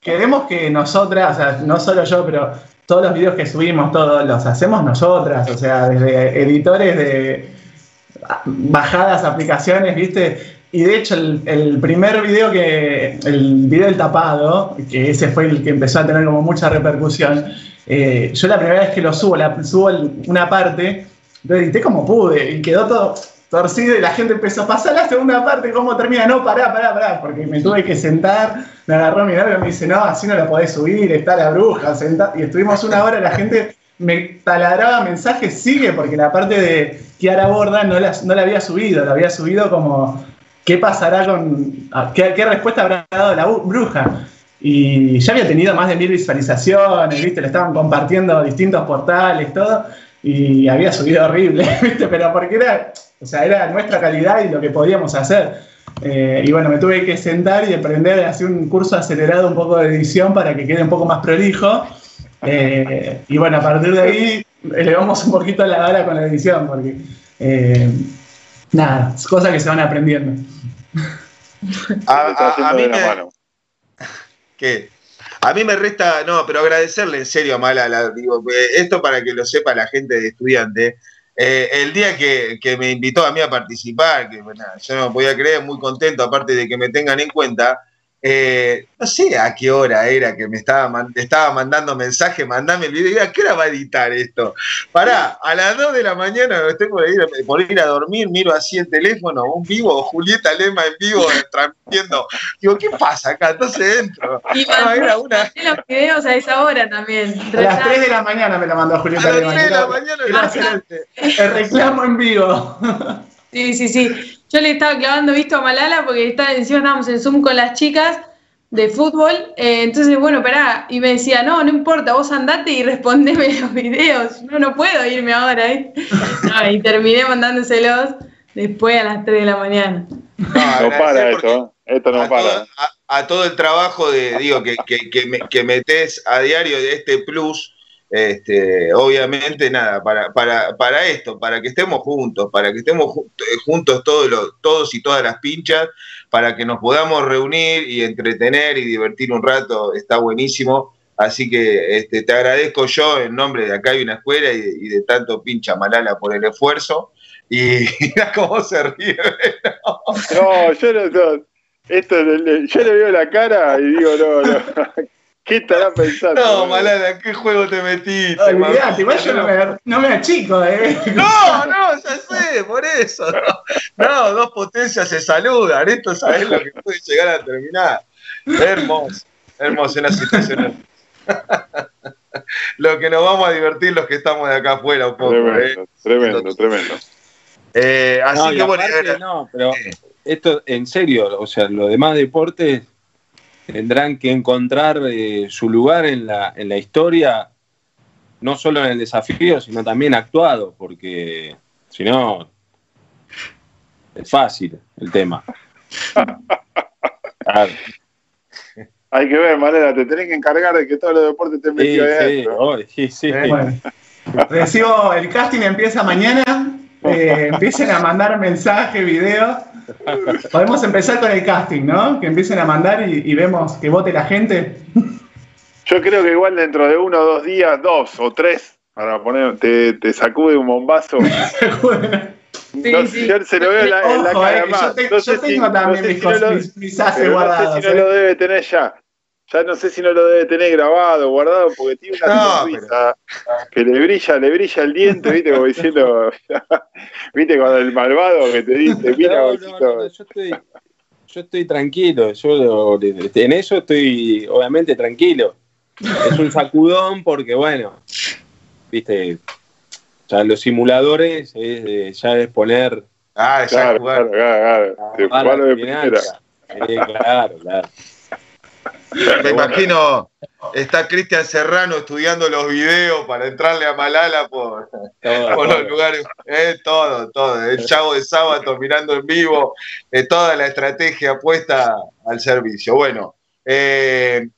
queremos que nosotras, o sea, no solo yo, pero todos los videos que subimos, todos los hacemos nosotras, o sea, desde editores de bajadas, aplicaciones, ¿viste? Y de hecho, el, primer video que, el video del tapado, que ese fue el que empezó a tener como mucha repercusión, eh, yo la primera vez que lo subo, la, subo una parte, lo edité como pude y quedó todo torcido y la gente empezó a pasar la segunda parte, ¿cómo termina? No, pará, pará, pará, porque me tuve que sentar, me agarró mi novio y me dice, no, así no la podés subir, está la bruja, y estuvimos una hora, la gente me taladraba mensajes, sigue, porque la parte de Kiara Borda no la, no la había subido, la había subido como, ¿qué pasará con, qué, qué respuesta habrá dado la bruja? Y ya había tenido más de mil visualizaciones, ¿viste? Le estaban compartiendo distintos portales, todo. Y había subido horrible, ¿viste? Pero porque era, o sea, era nuestra calidad y lo que podíamos hacer. Eh, y bueno, me tuve que sentar y aprender a hacer un curso acelerado un poco de edición para que quede un poco más prolijo. Eh, y bueno, a partir de ahí elevamos un poquito la vara con la edición, porque eh, nada, cosas que se van aprendiendo. A, mí me, que a mí me resta, no, pero agradecerle en serio a Malala, digo, esto para que lo sepa la gente de estudiante. Eh, el día que, me invitó a mí a participar, que yo no podía creer, muy contento, aparte de que me tengan en cuenta, eh, no sé a qué hora era que me estaba, estaba mandando mensaje, mandame el video. ¿A qué hora va a editar esto? Pará, a las 2 de la mañana estoy por ir, por ir a dormir, miro así el teléfono, un vivo, Julieta Lema en vivo, transmitiendo. Digo, ¿qué pasa acá? Entonces entro. Y ah, era una... los videos a esa hora también. A las 3 de la mañana me lo mandó Julieta Lema. A las 3 de la mañana el reclamo en vivo. Sí, sí, sí. Yo le estaba clavando visto a Malala porque está, encima estábamos en Zoom con las chicas de fútbol. Eh, entonces, bueno, pará. Y me decía, no, no importa, vos andate y respondeme los videos. No, no puedo irme ahora. ¿eh? y terminé mandándoselos después a las 3 de la mañana. No, para esto, esto no para. a, todo el trabajo de, digo, que, que, que, que metés a diario de este plus este, obviamente, nada, para, para, para esto, para que estemos juntos, para que estemos eh, juntos todos, los, todos y todas las pinchas, para que nos podamos reunir y entretener y divertir un rato, está buenísimo. Así que este, te agradezco yo en nombre de acá hay una escuela y, de tanto pincha Malala por el esfuerzo. Y mira cómo se ríe. No, yo no, esto, yo le veo la cara y digo, no, no. ¿Qué estará pensando? No, Malala, ¿qué juego te metiste? Olvidate, igual yo no me, no me achico, ¿eh? No, no, ya sé, por eso. no, dos potencias se saludan. Esto sabes lo que puede llegar a terminar. Hermoso, hermoso, una situación. lo que nos vamos a divertir los que estamos de acá afuera un poco. Tremendo, ¿eh? tremendo, tremendo. Eh, así que bueno. no, pero esto en serio, o sea, los demás deportes tendrán que encontrar eh, su lugar en la, en la historia, no solo en el desafío, sino también actuado, porque si no, es fácil el tema. Hay que ver, Malena, te tenés que encargar de que todos los deportes estén metidos sí, sí, sí, sí. recibo, el casting empieza mañana, eh, empiecen a mandar mensajes, videos. Podemos empezar con el casting, ¿no? Que empiecen a mandar y, vemos que vote la gente. Yo creo que igual dentro de uno o dos días, dos o tres, para poner, te, te sacude un bombazo. Sí, sí. Yo se lo veo en la, en la cara eh, más. Yo, yo tengo también mis, mis, mis guardados. No sé si no lo debe tener ya. Ya no sé si no lo debe tener grabado, guardado, porque tiene una no, sonrisa que le brilla, le brilla el diente, viste, como diciendo, viste, cuando el malvado que te dice, mira, no, no, no, yo estoy, yo estoy tranquilo, yo en eso estoy obviamente tranquilo. Es un sacudón porque, bueno, viste, ya los simuladores es, ya es poner. Ah, claro, claro, claro, claro. de primera. claro, claro. Me imagino, está Cristian Serrano estudiando los videos para entrarle a Malala por, los lugares. Eh, todo, todo. El chavo de sábado mirando en vivo, eh, toda la estrategia puesta al servicio. Bueno, eh,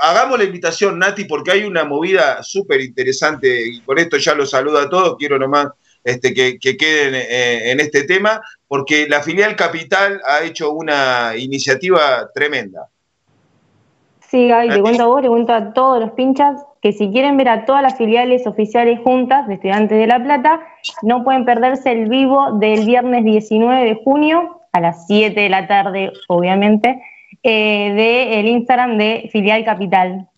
hagamos la invitación, Nati, porque hay una movida súper interesante y con esto ya los saludo a todos. Quiero nomás este, que, queden eh, en este tema, porque la filial Capital ha hecho una iniciativa tremenda. Sí, Gaby, te cuento a vos, le cuento a todos los pinchas que si quieren ver a todas las filiales oficiales juntas de Estudiantes de La Plata, no pueden perderse el vivo del viernes 19 de junio a las 7 de la tarde, obviamente, eh, del Instagram de Filial Capital.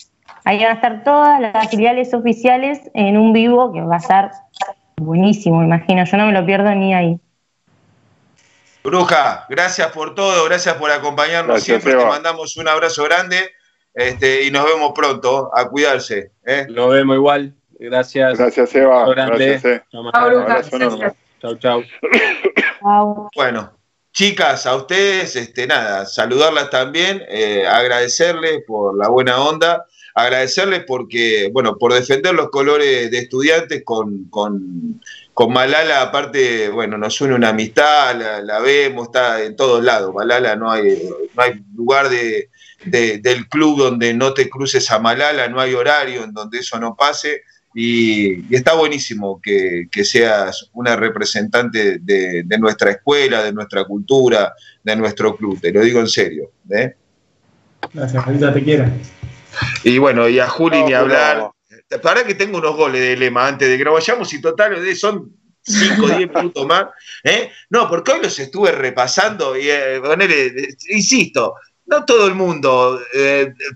Ahí van a estar todas las filiales oficiales en un vivo que va a estar buenísimo, imagino. Yo no me lo pierdo ni ahí. Bruja, gracias por todo, gracias por acompañarnos siempre. Te mandamos un abrazo grande este, y nos vemos pronto. A cuidarse. ¿eh? Lo vemos igual. Gracias. Gracias, Eva. Gracias, eh. Chau, chau. Bueno. Chicas, a ustedes, este, nada, saludarlas también, eh, agradecerles por la buena onda, agradecerles porque, bueno, por defender los colores de estudiantes con, con, Malala, aparte, bueno, nos une una amistad, la, vemos, está en todos lados. Malala no hay, no hay lugar de, del club donde no te cruces a Malala, no hay horario en donde eso no pase. Y, está buenísimo que, seas una representante de, nuestra escuela, de nuestra cultura, de nuestro club, te lo digo en serio. ¿eh? Gracias, Julita, te quiero. Y bueno, y a Juli ni hablar. Para que tengo unos goles de lema antes de que nos vayamos y total son 5 o 10 minutos más. ¿eh? No, porque hoy los estuve repasando y eh, insisto, no todo el mundo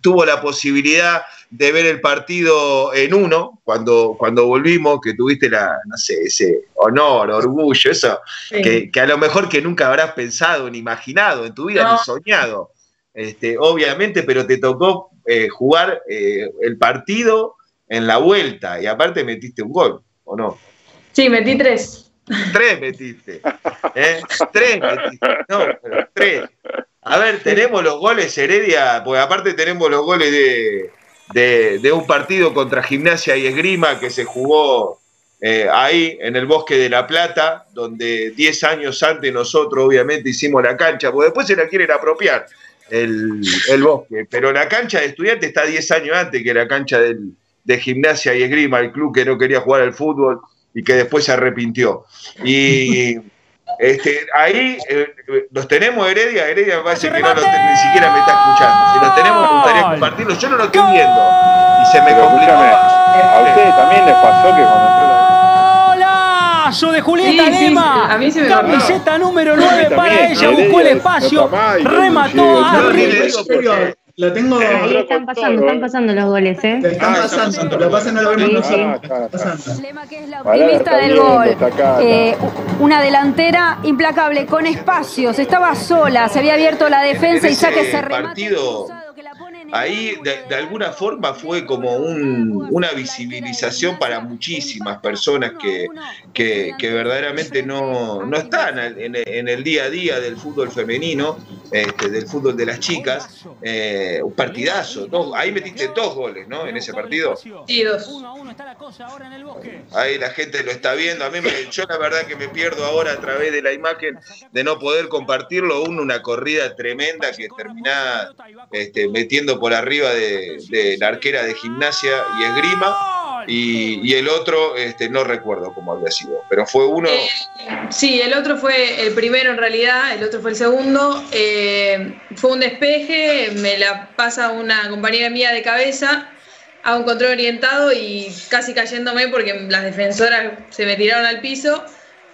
tuvo la posibilidad de ver el partido en uno, cuando, cuando volvimos, que tuviste la, no sé, ese honor, orgullo, eso, que, a lo mejor que nunca habrás pensado ni imaginado en tu vida, ni soñado, este, obviamente, pero te tocó eh, jugar eh, el partido en la vuelta y aparte metiste un gol, ¿o no? Sí, metí tres. Tres metiste. ¿eh? Tres metiste. No, pero tres. A ver, tenemos los goles Heredia, pues aparte tenemos los goles de, de, un partido contra Gimnasia y Esgrima que se jugó eh, ahí en el Bosque de la Plata, donde 10 años antes nosotros obviamente hicimos la cancha, porque después se la quieren apropiar el, bosque, pero la cancha de estudiantes está 10 años antes que la cancha de Gimnasia y Esgrima, el club que no quería jugar al fútbol y que después se arrepintió. Y este, ahí eh, los tenemos Heredia, Heredia me parece que no lo, ni siquiera me está escuchando. Si los tenemos, me gustaría compartirlos. Yo no lo estoy viendo. Y se me complica. A ustedes también les pasó que cuando entró Golazo de Julieta Lema. a mí se me Camiseta número 9 para ella. Buscó el espacio. Remató a lo tengo. Ahí están pasando, están pasando los goles, ¿eh? Están ah, pasando, lo pasa no lo vemos nosotros. que es la optimista del gol. Eh, una delantera implacable, con espacios, estaba sola, se había abierto la defensa y ya que se remate ahí de, alguna forma fue como una visibilización para muchísimas personas que, que, verdaderamente no, no están en, el día a día del fútbol femenino, este, del fútbol de las chicas. Eh, un partidazo, ahí metiste dos goles, ¿no? En ese partido. Sí, dos. Ahí la gente lo está viendo. A mí yo la verdad que me pierdo ahora a través de la imagen de no poder compartirlo. Uno, una corrida tremenda que termina este, metiendo por arriba de, la arquera de gimnasia y esgrima. Y, el otro, este, no recuerdo cómo había sido, pero fue uno. Eh, sí, el otro fue el primero en realidad, el otro fue el segundo. Eh, fue un despeje, me la pasa una compañera mía de cabeza a un control orientado y casi cayéndome porque las defensoras se me tiraron al piso.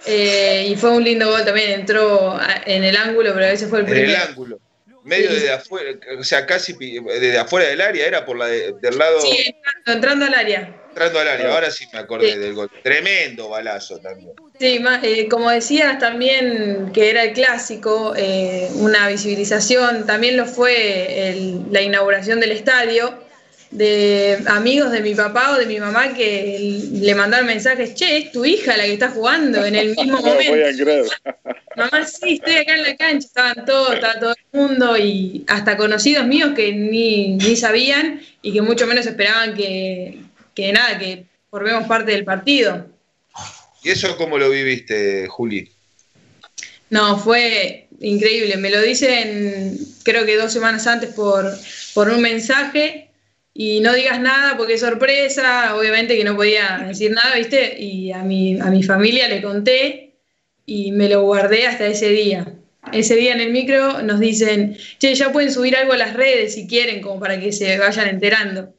Eh, y fue un lindo gol también, entró en el ángulo, pero a veces fue el primero. En el ángulo medio desde afuera, o sea, casi desde afuera del área, era por la del lado. Sí, entrando, al área. Entrando al área, ahora sí me acordé del gol. Tremendo balazo también. Sí, eh, como decías también que era el clásico, eh, una visibilización, también lo fue la inauguración del estadio de amigos de mi papá o de mi mamá que le mandaron mensajes, che, es tu hija la que está jugando en el mismo momento. mamá, sí, estoy acá en la cancha, estaban todos, estaba todo el mundo y hasta conocidos míos que ni, sabían y que mucho menos esperaban que, que nada, que formemos parte del partido. ¿Y eso cómo lo viviste, Juli? No, fue increíble. Me lo dicen creo que dos semanas antes por, por un mensaje y no digas nada porque es sorpresa, obviamente que no podía decir nada, ¿viste? Y a mi, a mi familia le conté y me lo guardé hasta ese día. Ese día en el micro nos dicen, che, ya pueden subir algo a las redes si quieren, como para que se vayan enterando.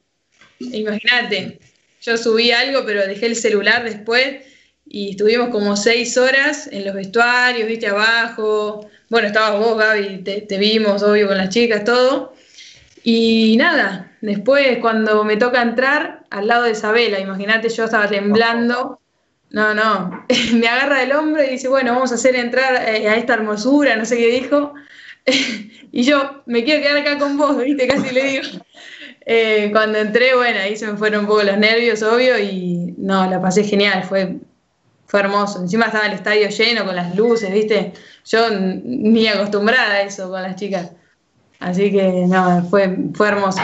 Imagínate, yo subí algo, pero dejé el celular después y estuvimos como seis horas en los vestuarios, viste, abajo. Bueno, estabas vos, Gaby, te, te vimos, obvio, con las chicas, todo. Y nada, después cuando me toca entrar al lado de Isabela, imagínate, yo estaba temblando. No, no, me agarra del hombro y dice, bueno, vamos a hacer entrar eh, a esta hermosura, no sé qué dijo. y yo, me quiero quedar acá con vos, ¿viste? Casi le digo. Eh, cuando entré, bueno, ahí se me fueron un poco los nervios, obvio, y no, la pasé genial, fue, fue hermoso. Encima estaba el estadio lleno con las luces, ¿viste? Yo ni acostumbrada a eso con las chicas. Así que no, fue, fue hermoso.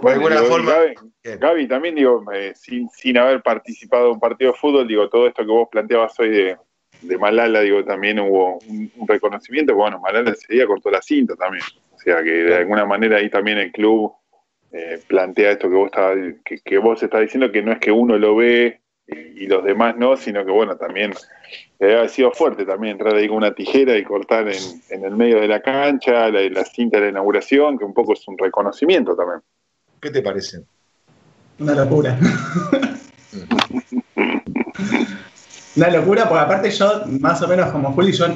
De alguna forma. Gaby, también digo, eh, sin, sin haber participado en un partido de fútbol, digo, todo esto que vos planteabas hoy de, de Malala, digo, también hubo un, reconocimiento, bueno, Malala ese día cortó la cinta también. O sea que de alguna manera ahí también el club eh, plantea esto que vos, estaba, que, que vos estás diciendo, que no es que uno lo ve y, los demás no, sino que bueno, también debe haber sido fuerte también entrar ahí con una tijera y cortar en, el medio de la cancha la, la, cinta de la inauguración, que un poco es un reconocimiento también. ¿Qué te parece? Una locura. una locura, porque aparte yo, más o menos como Juli, yo,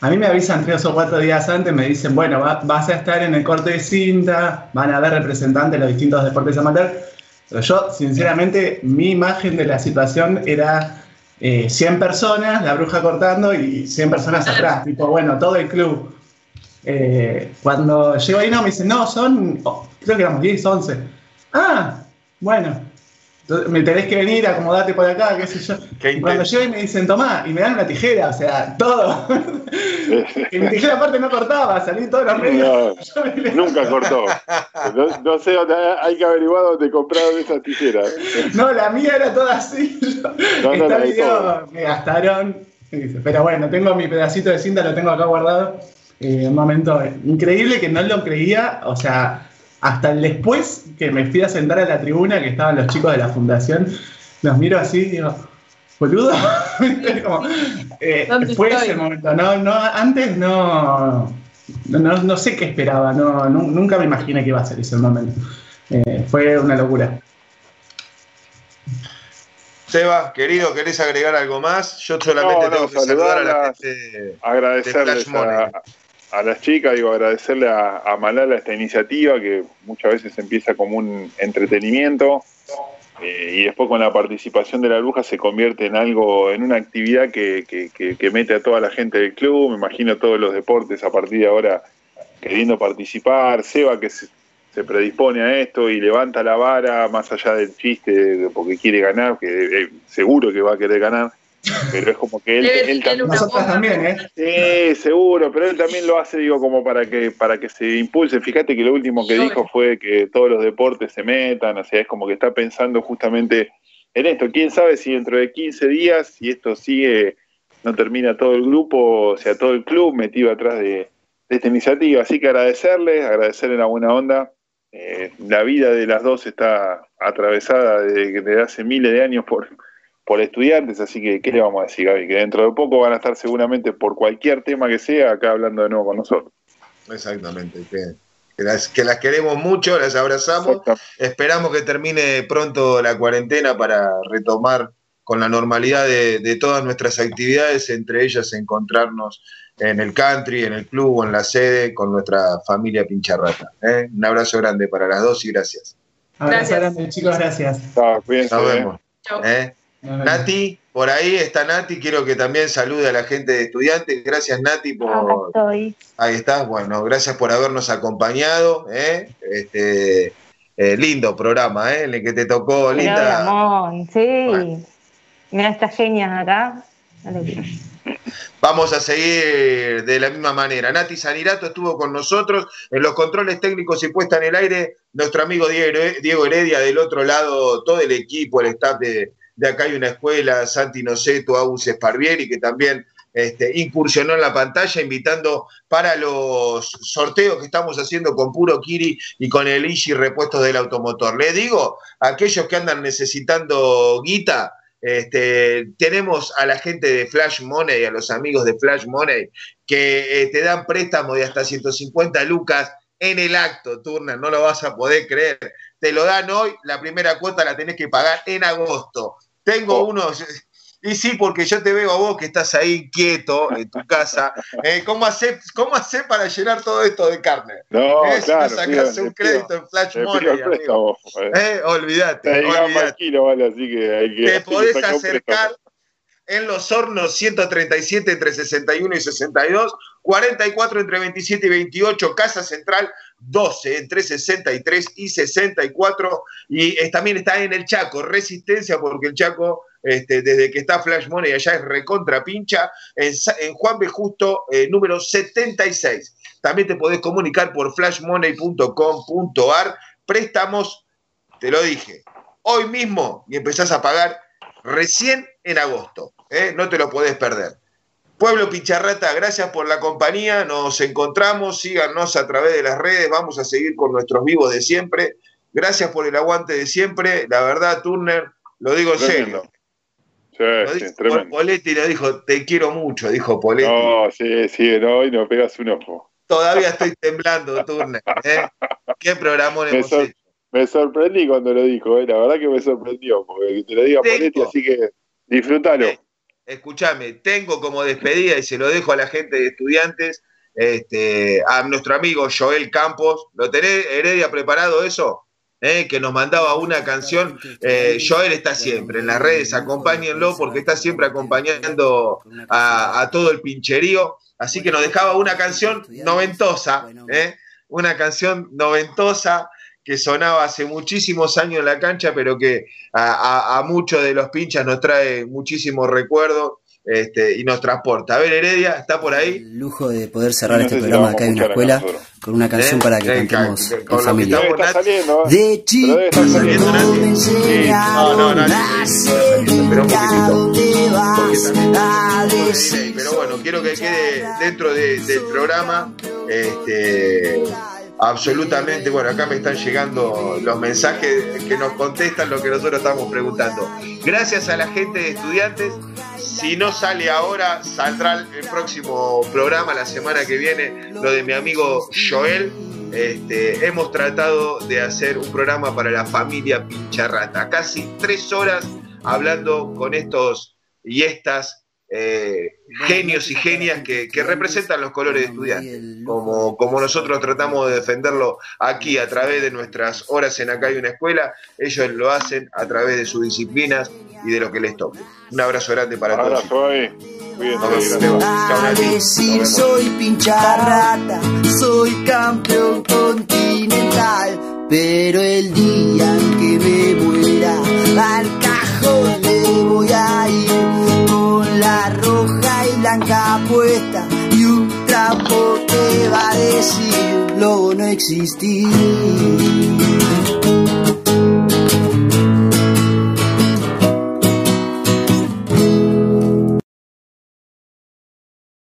a mí me avisan tres o cuatro días antes, me dicen, bueno, vas a estar en el corte de cinta, van a haber representantes de los distintos deportes amateur pero yo, sinceramente, mi imagen de la situación era 100 eh, personas, la bruja cortando y 100 personas atrás, tipo, bueno, todo el club. Eh, cuando llego ahí, no, me dicen, no, son, oh, creo que éramos 10, 11. Ah, bueno, me tenés que venir, acomodarte por acá, qué sé yo. cuando llego y me dicen, tomá, y me dan una tijera, o sea, todo. y mi tijera aparte no cortaba, salí todos los medios. nunca cortó. No, sé, hay que averiguar dónde compraron esas tijeras. no, la mía era toda así. No, Está video, me gastaron. Pero bueno, tengo mi pedacito de cinta, lo tengo acá guardado. Eh, un momento increíble que no lo creía, o sea, hasta el después que me fui a sentar a la tribuna, que estaban los chicos de la fundación, los miro así y digo, boludo. Eh, fue ese momento. No, no, antes no, no, sé qué esperaba, no, nunca me imaginé que iba a ser ese momento. Eh, fue una locura. Seba, querido, ¿querés agregar algo más? Yo solamente tengo que saludar a la gente. Agradecerles a, a las chicas, digo, agradecerle a, Malala esta iniciativa que muchas veces empieza como un entretenimiento eh, y después con la participación de la bruja se convierte en algo, en una actividad que, que, mete a toda la gente del club, me imagino todos los deportes a partir de ahora queriendo participar, Seba que se, predispone a esto y levanta la vara más allá del chiste porque quiere ganar, que eh, seguro que va a querer ganar pero es como que él, también, ¿eh? Sí, seguro, pero él también lo hace, digo, como para que para que se impulse. Fíjate que lo último que dijo fue que todos los deportes se metan, o sea, es como que está pensando justamente en esto. ¿Quién sabe si dentro de 15 días, si esto sigue, no termina todo el grupo, o sea, todo el club metido atrás de, esta iniciativa? Así que agradecerle, agradecerle la buena onda. Eh, la vida de las dos está atravesada desde hace miles de años por por estudiantes, así que ¿qué le vamos a decir, Gaby? Que dentro de poco van a estar seguramente por cualquier tema que sea acá hablando de nuevo con nosotros. Exactamente, que, las, que las queremos mucho, las abrazamos, esperamos que termine pronto la cuarentena para retomar con la normalidad de, todas nuestras actividades, entre ellas encontrarnos en el country, en el club o en la sede con nuestra familia Pincharrata. ¿eh? Un abrazo grande para las dos y gracias. Gracias, chicos, gracias. Nos vemos. ¿eh? Nati, por ahí está Nati, quiero que también salude a la gente de estudiantes. Gracias Nati por... Ahí estás, bueno, gracias por habernos acompañado. ¿eh? Este, eh, lindo programa, ¿eh? el que te tocó, linda. Ramón, sí. Mira estas genias acá. Vamos a seguir de la misma manera. Nati Sanirato estuvo con nosotros en los controles técnicos y puesta en el aire. Nuestro amigo Diego Heredia del otro lado, todo el equipo, el staff de, de acá hay una escuela, Santi Noceto, Agus Esparvieri, que también este, incursionó en la pantalla, invitando para los sorteos que estamos haciendo con Puro Kiri y con el Ishi Repuestos del Automotor. Le digo, aquellos que andan necesitando guita, este, tenemos a la gente de Flash Money, a los amigos de Flash Money, que te dan préstamo de hasta 150 lucas en el acto, Turner, no lo vas a poder creer. Te lo dan hoy, la primera cuota la tenés que pagar en agosto. Tengo oh. unos. Y sí, porque yo te veo a vos que estás ahí quieto en tu casa. Eh, ¿cómo haces cómo hace para llenar todo esto de carne? No, ¿Eh? claro. Si no sacas un crédito en Flash Money, amigo. ¿Eh? Olvídate. Te, olvídate. vale, así que hay que te podés acercar en los hornos 137 entre 61 y 62, 44 entre 27 y 28, Casa Central 12 entre 63 y 64, y también está en el Chaco, Resistencia, porque el Chaco, este, desde que está Flash Money allá es recontra pincha, en, Juan B. Justo, eh, número 76. También te podés comunicar por flashmoney.com.ar, préstamos, te lo dije, hoy mismo y empezás a pagar recién en agosto. ¿eh? no te lo podés perder. Pueblo Picharrata, gracias por la compañía, nos encontramos, síganos a través de las redes, vamos a seguir con nuestros vivos de siempre. Gracias por el aguante de siempre, la verdad, Turner, lo digo en serio. Sí, sí, Poletti lo dijo, te quiero mucho, dijo Poletti. No, sí, sí, no, y no pegas un ojo. Todavía estoy temblando, Turner. ¿eh? Qué programón hemos hecho. Me sorprendí cuando lo dijo, ¿eh? la verdad que me sorprendió, porque te lo diga Poletti, así que disfrútalo. Escúchame, tengo como despedida y se lo dejo a la gente de estudiantes, este, a nuestro amigo Joel Campos. ¿Lo tenés, Heredia, preparado eso? ¿Eh? que nos mandaba una canción. Eh, Joel está siempre en las redes, acompáñenlo porque está siempre acompañando a, todo el pincherío. Así que nos dejaba una canción noventosa, ¿eh? una canción noventosa que sonaba hace muchísimos años en la cancha, pero que a, muchos de los pinchas nos trae muchísimos recuerdos este, y nos transporta. A ver, Heredia, ¿está por ahí? El lujo de poder cerrar este programa acá en la escuela con una canción ¿Eh? para que cantemos en familia. De chico me enseñaron no, Pero bueno, quiero que quede dentro del programa este, absolutamente, bueno, acá me están llegando los mensajes que nos contestan lo que nosotros estamos preguntando. Gracias a la gente de estudiantes, si no sale ahora, saldrá el próximo programa la semana que viene, lo de mi amigo Joel. Este, hemos tratado de hacer un programa para la familia Pincharrata, casi tres horas hablando con estos y estas eh, genios y genias que, representan los colores de estudiantes, como, como nosotros tratamos de defenderlo aquí a través de nuestras horas en Acá hay una escuela, ellos lo hacen a través de sus disciplinas y de lo que les toque. Un abrazo grande para todos. A decir soy pincha rata, soy campeón continental, pero el día que me muera al cajón le voy a ir blanca puesta y un trapo que va a decir lo no existir.